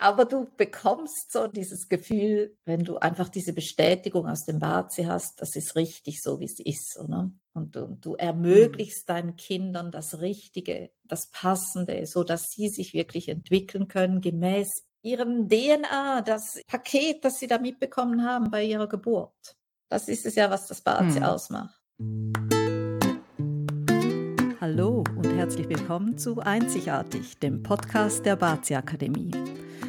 Aber du bekommst so dieses Gefühl, wenn du einfach diese Bestätigung aus dem Bazi hast, das ist richtig so, wie es ist, oder? Und du, du ermöglichst mhm. deinen Kindern das Richtige, das Passende, so dass sie sich wirklich entwickeln können gemäß ihrem DNA, das Paket, das sie da mitbekommen haben bei ihrer Geburt. Das ist es ja, was das Bazi mhm. ausmacht. Hallo und herzlich willkommen zu Einzigartig, dem Podcast der Bazi Akademie.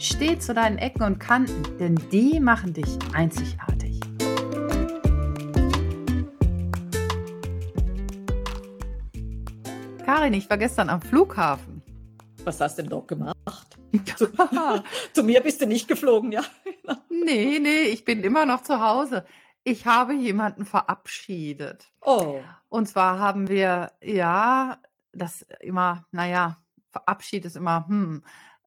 Steh zu deinen Ecken und Kanten, denn die machen dich einzigartig. Karin, ich war gestern am Flughafen. Was hast du denn dort gemacht? zu, zu mir bist du nicht geflogen, ja? nee, nee, ich bin immer noch zu Hause. Ich habe jemanden verabschiedet. Oh. Und zwar haben wir, ja, das immer, naja, Verabschied ist immer, hm,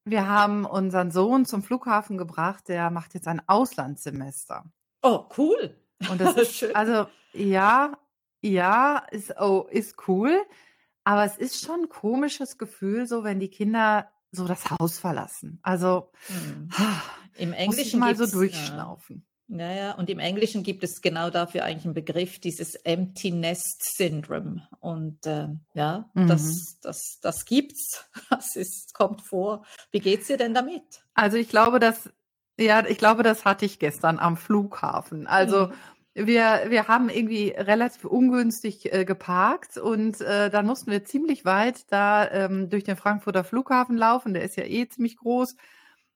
wir haben unseren Sohn zum Flughafen gebracht, der macht jetzt ein Auslandssemester. Oh, cool. Und das ist, also ja, ja, ist, oh, ist cool. Aber es ist schon ein komisches Gefühl, so wenn die Kinder so das Haus verlassen. Also hm. im Englischen mal so durchschnaufen. Naja, und im Englischen gibt es genau dafür eigentlich einen Begriff, dieses Empty Nest Syndrome. Und äh, ja, mhm. das, das, das gibt's. Das ist, kommt vor. Wie geht's dir denn damit? Also ich glaube, dass, ja, ich glaube, das hatte ich gestern am Flughafen. Also mhm. Wir, wir haben irgendwie relativ ungünstig äh, geparkt und äh, dann mussten wir ziemlich weit da ähm, durch den Frankfurter Flughafen laufen. Der ist ja eh ziemlich groß.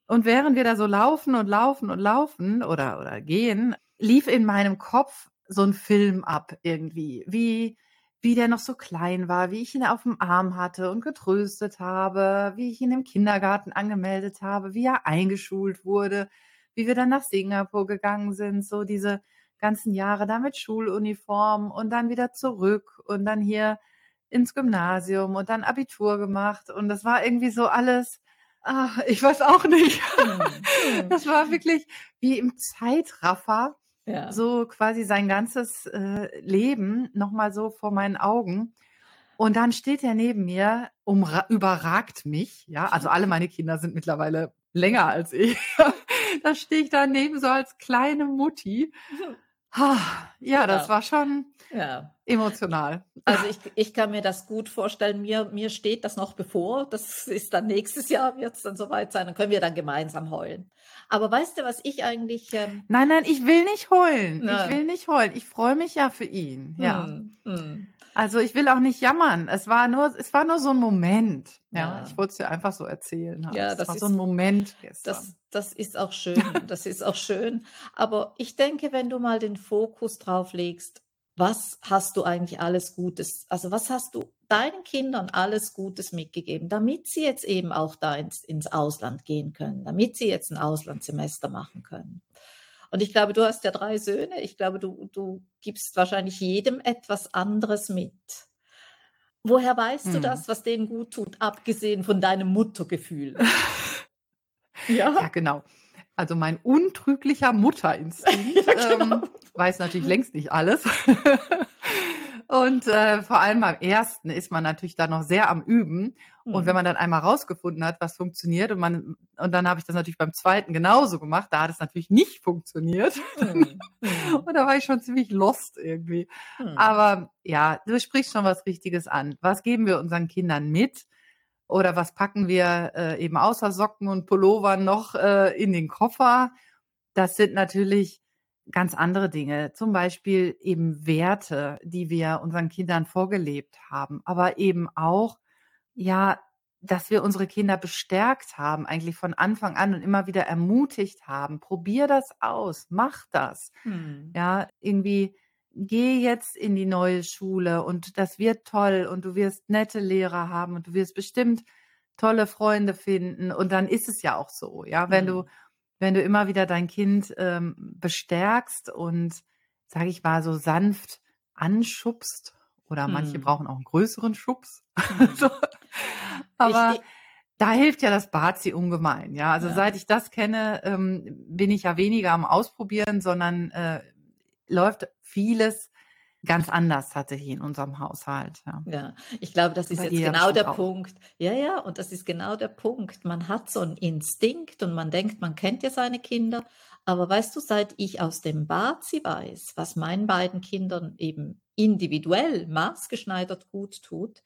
Und während wir da so laufen und laufen und laufen oder, oder gehen, lief in meinem Kopf so ein Film ab irgendwie, wie, wie der noch so klein war, wie ich ihn auf dem Arm hatte und getröstet habe, wie ich ihn im Kindergarten angemeldet habe, wie er eingeschult wurde, wie wir dann nach Singapur gegangen sind, so diese ganzen Jahre da mit Schuluniform und dann wieder zurück und dann hier ins Gymnasium und dann Abitur gemacht. Und das war irgendwie so alles Ach, ich weiß auch nicht. Mhm. Das war wirklich wie im Zeitraffer. Ja. So quasi sein ganzes äh, Leben nochmal so vor meinen Augen. Und dann steht er neben mir, überragt mich. Ja, also alle meine Kinder sind mittlerweile länger als ich. da stehe ich daneben so als kleine Mutti. Ja, das ja. war schon ja. emotional. Also ich, ich kann mir das gut vorstellen. Mir, mir steht das noch bevor. Das ist dann nächstes Jahr, wird es dann soweit sein. Dann können wir dann gemeinsam heulen. Aber weißt du, was ich eigentlich. Ähm nein, nein, ich will nicht heulen. Nein. Ich will nicht heulen. Ich freue mich ja für ihn. Ja. Hm, hm. Also ich will auch nicht jammern. Es war nur, es war nur so ein Moment. Ja, ja. ich wollte es dir einfach so erzählen. Ja, das war ist, so ein Moment gestern. Das, das ist auch schön. Das ist auch schön. Aber ich denke, wenn du mal den Fokus drauf legst, was hast du eigentlich alles Gutes, also was hast du deinen Kindern alles Gutes mitgegeben, damit sie jetzt eben auch da ins, ins Ausland gehen können, damit sie jetzt ein Auslandssemester machen können. Und ich glaube, du hast ja drei Söhne. Ich glaube, du, du gibst wahrscheinlich jedem etwas anderes mit. Woher weißt hm. du das, was denen gut tut, abgesehen von deinem Muttergefühl? ja? ja, genau. Also mein untrüglicher Mutterinstinkt ja, genau. ähm, weiß natürlich längst nicht alles. Und äh, vor allem beim ersten ist man natürlich da noch sehr am Üben. Und wenn mhm. man dann einmal rausgefunden hat, was funktioniert, und man, und dann habe ich das natürlich beim zweiten genauso gemacht, da hat es natürlich nicht funktioniert. Mhm. mhm. und da war ich schon ziemlich lost irgendwie. Mhm. Aber ja, du sprichst schon was Richtiges an. Was geben wir unseren Kindern mit? Oder was packen wir äh, eben außer Socken und Pullovern noch äh, in den Koffer? Das sind natürlich ganz andere Dinge, zum Beispiel eben Werte, die wir unseren Kindern vorgelebt haben, aber eben auch, ja, dass wir unsere Kinder bestärkt haben, eigentlich von Anfang an und immer wieder ermutigt haben, probier das aus, mach das. Hm. Ja, irgendwie geh jetzt in die neue Schule und das wird toll und du wirst nette Lehrer haben und du wirst bestimmt tolle Freunde finden und dann ist es ja auch so, ja, wenn hm. du wenn du immer wieder dein Kind ähm, bestärkst und, sage ich mal, so sanft anschubst oder manche Hm. brauchen auch einen größeren Schubs. Mhm. So. Aber Ich, ich, da hilft ja das Bazi ungemein. Ja, also ja, seit ich das kenne, ähm, bin ich ja weniger am Ausprobieren, sondern äh, läuft vieles ganz anders tatsächlich in unserem Haushalt. Ja. ja, ich glaube, das ist Bei jetzt genau der auch. Punkt. Ja, ja, und das ist genau der Punkt. Man hat so einen Instinkt und man denkt, man kennt ja seine Kinder. Aber weißt du, seit ich aus dem Bazi weiß, was meinen beiden Kindern eben individuell maßgeschneidert gut tut,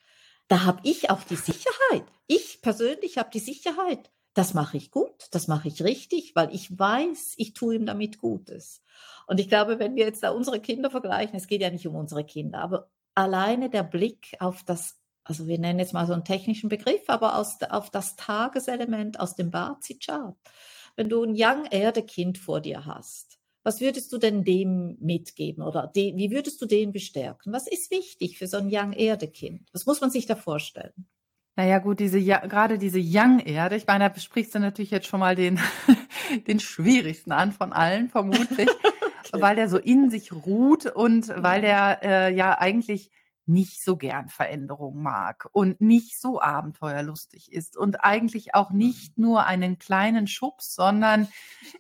da habe ich auch die Sicherheit. Ich persönlich habe die Sicherheit. Das mache ich gut, das mache ich richtig, weil ich weiß, ich tue ihm damit Gutes. Und ich glaube, wenn wir jetzt da unsere Kinder vergleichen, es geht ja nicht um unsere Kinder, aber alleine der Blick auf das, also wir nennen jetzt mal so einen technischen Begriff, aber aus, auf das Tageselement aus dem Bazi-Chart. Wenn du ein Young Erde-Kind vor dir hast, was würdest du denn dem mitgeben oder de, wie würdest du den bestärken? Was ist wichtig für so ein Young Erde-Kind? Was muss man sich da vorstellen? Naja, gut, diese ja, gerade diese Young-Erde, ich meine, da sprichst du natürlich jetzt schon mal den, den schwierigsten an von allen, vermutlich, Okay. weil der so in sich ruht und weil der äh, ja eigentlich nicht so gern Veränderung mag und nicht so abenteuerlustig ist und eigentlich auch Mhm. nicht nur einen kleinen Schubs, sondern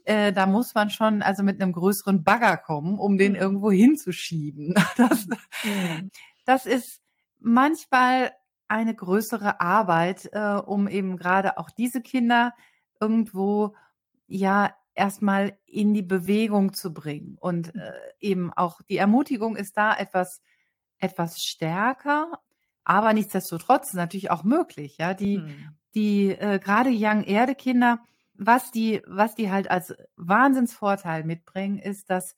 äh, da muss man schon also mit einem größeren Bagger kommen, um den Mhm. irgendwo hinzuschieben. Das, das ist manchmal eine größere Arbeit, äh, um eben gerade auch diese Kinder irgendwo ja erstmal in die Bewegung zu bringen. Und Mhm. äh, eben auch die Ermutigung ist da etwas, etwas stärker, aber nichtsdestotrotz natürlich auch möglich. Ja, die, Mhm. die äh, gerade Young Erde Kinder, was die, was die halt als Wahnsinnsvorteil mitbringen, ist, dass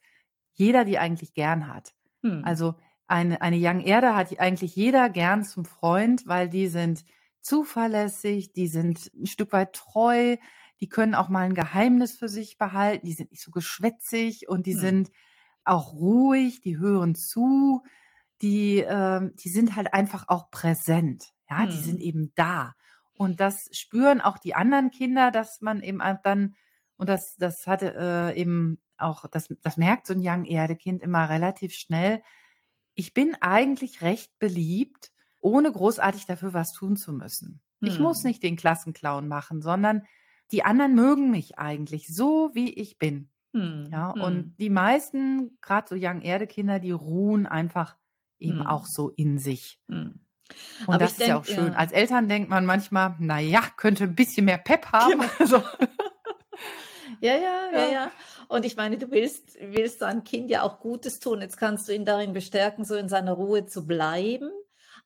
jeder die eigentlich gern hat. Mhm. Also eine, eine Young Erde hat eigentlich jeder gern zum Freund, weil die sind zuverlässig, die sind ein Stück weit treu, die können auch mal ein Geheimnis für sich behalten, die sind nicht so geschwätzig und die Mhm. sind auch ruhig, die hören zu, die, ähm, die sind halt einfach auch präsent. Ja, die sind Mhm. eben da. Und das spüren auch die anderen Kinder, dass man eben dann, und das, das hatte äh, eben auch, das, das merkt so ein Young Erde-Kind immer relativ schnell. Ich bin eigentlich recht beliebt, ohne großartig dafür was tun zu müssen. Ich muss Mhm. nicht den Klassenclown machen, sondern die anderen mögen mich eigentlich so, wie ich bin. Mhm. Ja, Mhm. und die meisten, gerade so Young Erde-Kinder, die ruhen einfach eben auch Mhm. so in sich. Mhm. Und Aber das ist ja auch schön. ja. Als Eltern denkt man manchmal, na ja, könnte ein bisschen mehr Pep haben. Genau. So. Ja, ja, ja, Ja. Und ich meine, du willst, willst deinem Kind ja auch Gutes tun. Jetzt kannst du ihn darin bestärken, so in seiner Ruhe zu bleiben.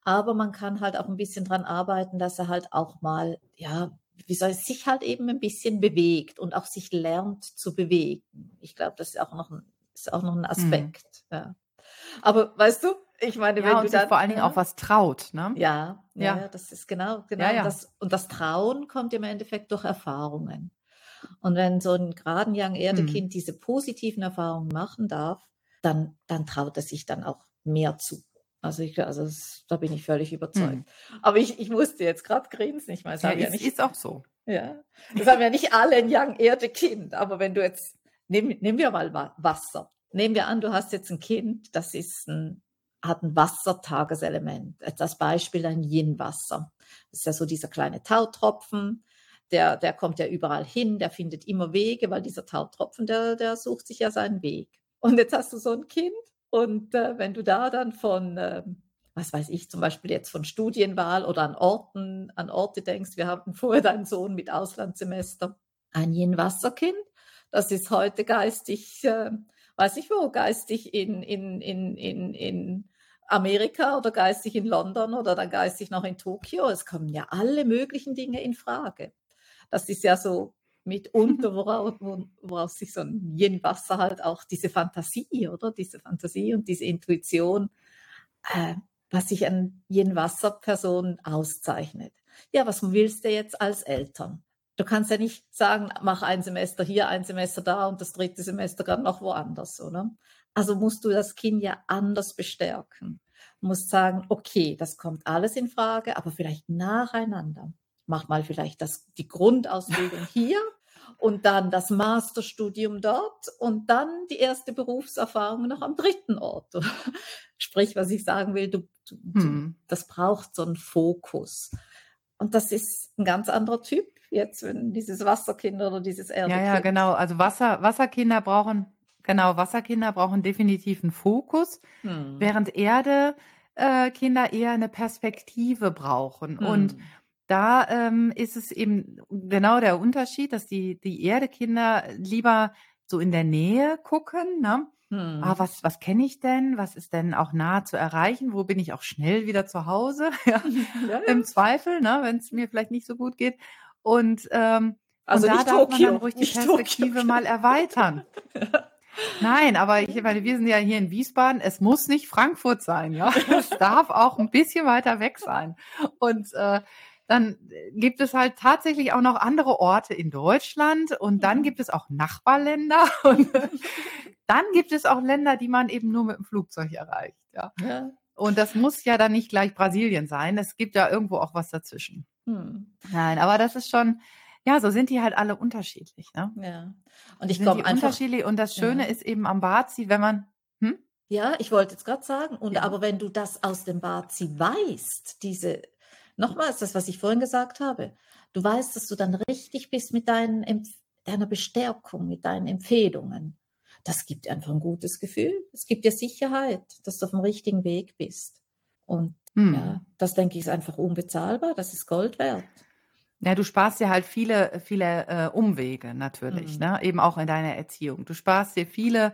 Aber man kann halt auch ein bisschen dran arbeiten, dass er halt auch mal, ja, wie soll es sich halt eben ein bisschen bewegt und auch sich lernt zu bewegen. Ich glaube, das ist auch noch ein, ist auch noch ein Mhm. Aspekt. Ja. Aber weißt du, ich meine, wenn Ja, du und sich dann, vor allen Dingen auch ja, was traut, ne? ja, ja, Ja, das ist genau, genau. das, und das Trauen kommt im Endeffekt durch Erfahrungen. Und wenn so ein gerade ein Young Mhm. Erde-Kind diese positiven Erfahrungen machen darf, dann, dann traut er sich dann auch mehr zu. Also, ich, also das, da bin ich völlig überzeugt. Mhm. Aber ich, ich musste jetzt gerade grinsen. Ich meine, es Ja, haben ja ist, nicht, ist auch so. ja, das haben ja nicht alle ein Young Erde-Kind. Aber wenn du jetzt, nehmen, nehmen wir mal Wa- Wasser. Nehmen wir an, du hast jetzt ein Kind, das ist ein, hat ein Wassertageselement. Als Beispiel ein Yin-Wasser. Das ist ja so dieser kleine Tautropfen. Der, der kommt ja überall hin, der findet immer Wege, weil dieser Tautropfen, der, der sucht sich ja seinen Weg. Und jetzt hast du so ein Kind und äh, wenn du da dann von, ähm, was weiß ich, zum Beispiel jetzt von Studienwahl oder an Orten, an Orte denkst, wir hatten vorher deinen Sohn mit Auslandssemester, ein Yin-Wasserkind, das ist heute geistig, äh, weiß ich wo, geistig in, in, in, in, in Amerika oder geistig in London oder dann geistig noch in Tokio. Es kommen ja alle möglichen Dinge in Frage. Das ist ja so mitunter, woraus, woraus sich so ein Yin-Wasser halt auch diese Fantasie, oder? Diese Fantasie und diese Intuition, äh, was sich an Yin-Wasser-Personen auszeichnet. Ja, was willst du jetzt als Eltern? Du kannst ja nicht sagen, mach ein Semester hier, ein Semester da und das dritte Semester gerade noch woanders, oder? Also musst du das Kind ja anders bestärken. Musst sagen, okay, das kommt alles in Frage, aber vielleicht nacheinander. Mach mal vielleicht das, die Grundausbildung hier und dann das Masterstudium dort und dann die erste Berufserfahrung noch am dritten Ort. Sprich, was ich sagen will, du, du, hm. das braucht so einen Fokus. Und das ist ein ganz anderer Typ jetzt, wenn dieses Wasserkind oder dieses Erdekind. Ja, ja, genau. Also Wasser, Wasserkinder brauchen, genau, Wasserkinder brauchen definitiv einen Fokus, hm. während Erde äh, Kinder eher eine Perspektive brauchen. Hm. Und da ähm, ist es eben genau der Unterschied, dass die, die Erdekinder lieber so in der Nähe gucken, ne? Hm. Ah, was, was kenne ich denn? Was ist denn auch nah zu erreichen? Wo bin ich auch schnell wieder zu Hause? ja, ja, Im Zweifel, ne, wenn es mir vielleicht nicht so gut geht. Und, ähm, also und da darf Tokio, man dann ruhig die Perspektive Tokio. mal erweitern. Nein, aber ich meine, wir sind ja hier in Wiesbaden. Es muss nicht Frankfurt sein, ja. Es darf auch ein bisschen weiter weg sein. Und äh, dann gibt es halt tatsächlich auch noch andere Orte in Deutschland und dann mhm. gibt es auch Nachbarländer und dann gibt es auch Länder, die man eben nur mit dem Flugzeug erreicht. Ja. ja. Und das muss ja dann nicht gleich Brasilien sein. Es gibt ja irgendwo auch was dazwischen. Hm. Nein, aber das ist schon, ja, so sind die halt alle unterschiedlich. Ne? Ja. Und ich glaube einfach. Unterschiedlich. Und das Schöne ja. ist eben am Bazi, wenn man. Hm? Ja, ich wollte jetzt gerade sagen. Und ja. aber wenn du das aus dem Bazi weißt, diese Nochmals das, was ich vorhin gesagt habe. Du weißt, dass du dann richtig bist mit deinen, deiner Bestärkung, mit deinen Empfehlungen. Das gibt dir einfach ein gutes Gefühl. Es gibt dir Sicherheit, dass du auf dem richtigen Weg bist. Und hm. ja, das denke ich ist einfach unbezahlbar. Das ist Gold wert. Ja, du sparst dir halt viele, viele äh, Umwege natürlich, mhm. ne? eben auch in deiner Erziehung. Du sparst dir viele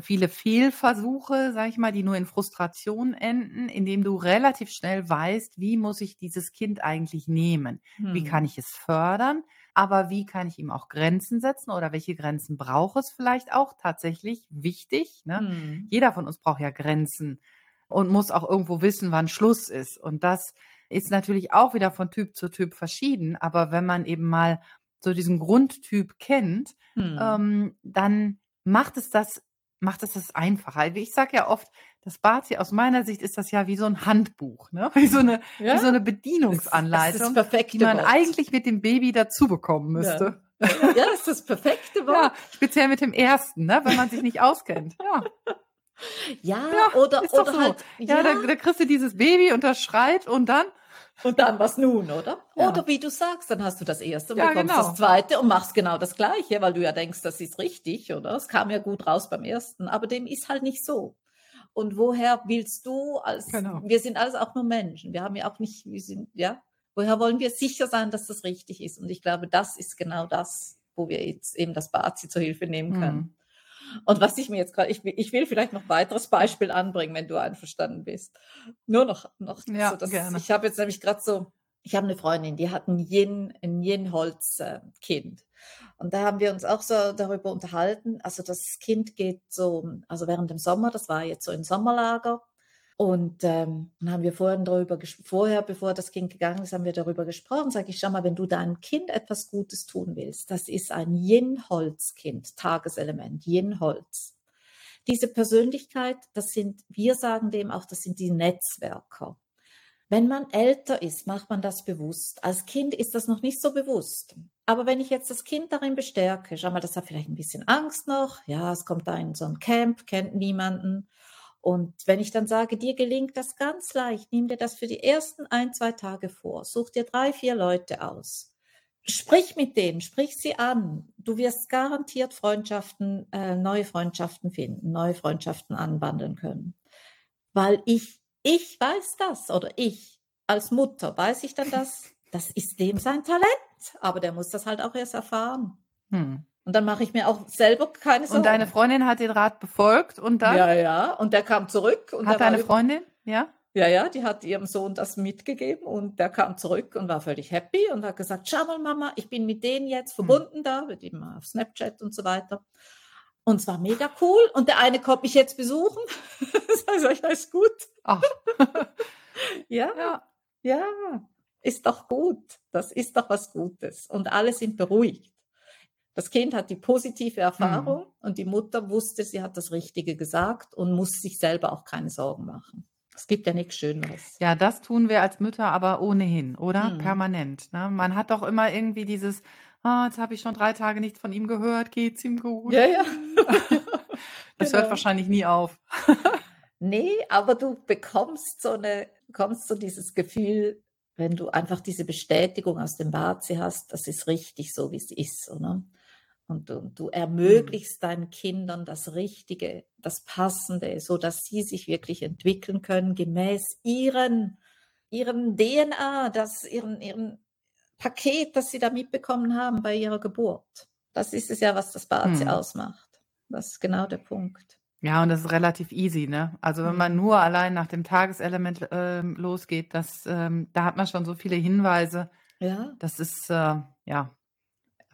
viele Fehlversuche, sage ich mal, die nur in Frustration enden, indem du relativ schnell weißt, wie muss ich dieses Kind eigentlich nehmen? Hm. Wie kann ich es fördern? Aber wie kann ich ihm auch Grenzen setzen oder welche Grenzen braucht es vielleicht auch tatsächlich wichtig? Ne? Hm. Jeder von uns braucht ja Grenzen und muss auch irgendwo wissen, wann Schluss ist. Und das ist natürlich auch wieder von Typ zu Typ verschieden. Aber wenn man eben mal so diesen Grundtyp kennt, hm. ähm, dann macht es das macht es das einfacher. Ich sage ja oft, das Bazi, aus meiner Sicht ist das ja wie so ein Handbuch, ne? wie, so eine, ja? wie so eine Bedienungsanleitung, die man Wort. eigentlich mit dem Baby dazu bekommen müsste. Ja. ja, das ist das perfekte Wort. Ja, speziell mit dem ersten, ne? wenn man sich nicht auskennt. Ja. Ja, ja oder, oder so. halt. Ja, ja da, da, kriegst du dieses Baby und das schreit und dann und dann was nun, oder? Ja. Oder wie du sagst, dann hast du das erste, ja, bekommst genau. das zweite und machst genau das gleiche, weil du ja denkst, das ist richtig, oder? Es kam ja gut raus beim ersten, aber dem ist halt nicht so. Und woher willst du als, genau. wir sind alles auch nur Menschen, wir haben ja auch nicht, wir sind, ja, woher wollen wir sicher sein, dass das richtig ist? Und ich glaube, das ist genau das, wo wir jetzt eben das Bazi zur Hilfe nehmen können. Mhm. Und was ich mir jetzt gerade, ich, ich, will vielleicht noch ein weiteres Beispiel anbringen, wenn du einverstanden bist. Nur noch, noch ja, so, dass, gerne. ich habe jetzt nämlich gerade so, ich habe eine Freundin, die hat ein Yin, ein Yin-Holz-Kind. Und da haben wir uns auch so darüber unterhalten. Also das Kind geht so, also während dem Sommer, das war jetzt so im Sommerlager, und ähm, dann haben wir vorher darüber vorher, bevor das Kind gegangen ist, haben wir darüber gesprochen. Sag ich, schau mal, wenn du deinem Kind etwas Gutes tun willst, das ist ein Yin-Holz-Kind, Tageselement, Yin-Holz. Diese Persönlichkeit, das sind, wir sagen dem auch, das sind die Netzwerker. Wenn man älter ist, macht man das bewusst. Als Kind ist das noch nicht so bewusst. Aber wenn ich jetzt das Kind darin bestärke, schau mal, das hat vielleicht ein bisschen Angst noch, ja, es kommt da in so ein Camp, kennt niemanden und wenn ich dann sage, dir gelingt das ganz leicht, nimm dir das für die ersten ein, zwei Tage vor, such dir drei, vier Leute aus. Sprich mit denen, sprich sie an. Du wirst garantiert Freundschaften, äh, neue Freundschaften finden, neue Freundschaften anwandeln können. Weil ich, ich weiß das oder ich als Mutter weiß ich dann das, das ist dem sein Talent, aber der muss das halt auch erst erfahren. Hm. Und dann mache ich mir auch selber keine Sorgen. Und deine Freundin hat den Rat befolgt und dann? Ja, ja. Und der kam zurück. Und hat deine Freundin? Ja. Ja, ja, die hat ihrem Sohn das mitgegeben und der kam zurück und war völlig happy und hat gesagt, schau mal Mama, ich bin mit denen jetzt hm. verbunden hm. da, mit ihm auf Snapchat und so weiter. Und es war mega cool. Und der eine kommt mich jetzt besuchen. das heißt, ja, ist gut. Ach. ja, ja, ja, ist doch gut. Das ist doch was Gutes. Und alle sind beruhigt. Das Kind hat die positive Erfahrung mhm. und die Mutter wusste, sie hat das Richtige gesagt und muss sich selber auch keine Sorgen machen. Es gibt ja nichts Schöneres. Ja, das tun wir als Mütter aber ohnehin, oder? Mhm. Permanent. Ne? Man hat doch immer irgendwie dieses, oh, jetzt habe ich schon drei Tage nichts von ihm gehört, geht's ihm gut? Ja, ja. das genau. hört wahrscheinlich nie auf. nee, aber du bekommst so eine, bekommst so dieses Gefühl, wenn du einfach diese Bestätigung aus dem Bazi hast, das ist richtig so, wie es ist, oder? Und du, du ermöglichst mhm. deinen Kindern das Richtige, das Passende, so dass sie sich wirklich entwickeln können gemäß ihren, ihrem DNA, das, ihren, ihren Paket, das sie da mitbekommen haben bei ihrer Geburt. Das ist es ja, was das Bazi mhm. ausmacht. Das ist genau der Punkt. Ja, und das ist relativ easy, ne? Also wenn man mhm. nur allein nach dem Tageselement äh, losgeht, das, ähm, da hat man schon so viele Hinweise. Ja. Das ist, äh, ja,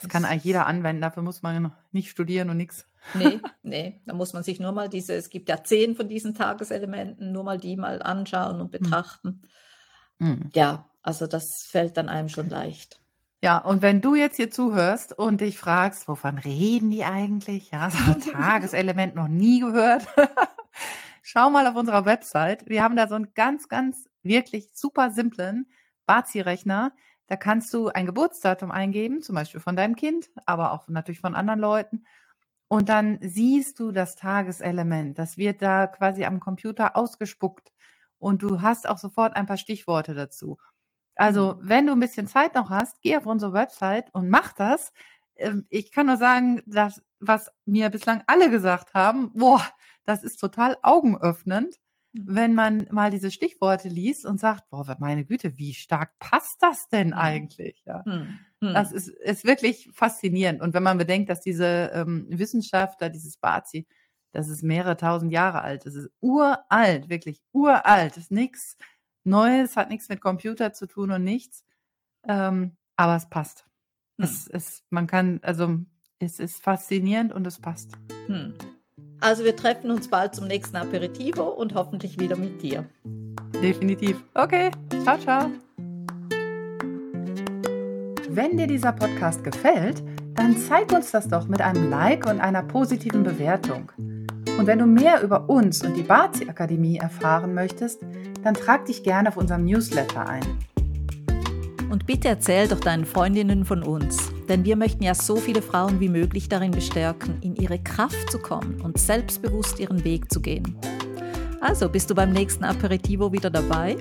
das kann eigentlich jeder anwenden. Dafür muss man nicht studieren und nichts. Nee, nee, da muss man sich nur mal diese, es gibt ja zehn von diesen Tageselementen, nur mal die mal anschauen und hm. betrachten. Mhm. Ja, also das fällt dann einem schon leicht. Ja, und wenn du jetzt hier zuhörst und dich fragst, wovon reden die eigentlich? Ja, so ein Tageselement noch nie gehört. Schau mal auf unserer Website. Wir haben da so einen ganz, ganz wirklich super simplen Bazi-Rechner. Da kannst du ein Geburtsdatum eingeben, zum Beispiel von deinem Kind, aber auch natürlich von anderen Leuten. Und dann siehst du das Tageselement. Das wird da quasi am Computer ausgespuckt. Und du hast auch sofort ein paar Stichworte dazu. Also, mhm. wenn du ein bisschen Zeit noch hast, geh auf unsere Website und mach das. Ähm, ich kann nur sagen, dass, was mir bislang alle gesagt haben, boah, das ist total augenöffnend. Wenn man mal diese Stichworte liest und sagt, boah, meine Güte, wie stark passt das denn mhm. eigentlich? Ja. Das ist, ist wirklich faszinierend. Und wenn man bedenkt, dass diese ähm, Wissenschaftler, dieses Bazi, das ist mehrere tausend Jahre alt. Das ist uralt, wirklich uralt. Das ist nichts Neues, hat nichts mit Computer zu tun und nichts. Ähm, aber es passt. Hm. Es, es, man kann, also es ist faszinierend und es passt. Hm. Also wir treffen uns bald zum nächsten Aperitivo und hoffentlich wieder mit dir. Definitiv. Okay, ciao, ciao. Wenn dir dieser Podcast gefällt, dann zeig uns das doch mit einem Like und einer positiven Bewertung. Und wenn du mehr über uns und die Bazi Akademie erfahren möchtest, dann trag dich gerne auf unserem Newsletter ein. Und bitte erzähl doch deinen Freundinnen von uns, denn wir möchten ja so viele Frauen wie möglich darin bestärken, in ihre Kraft zu kommen und selbstbewusst ihren Weg zu gehen. Also bist du beim nächsten Aperitivo wieder dabei?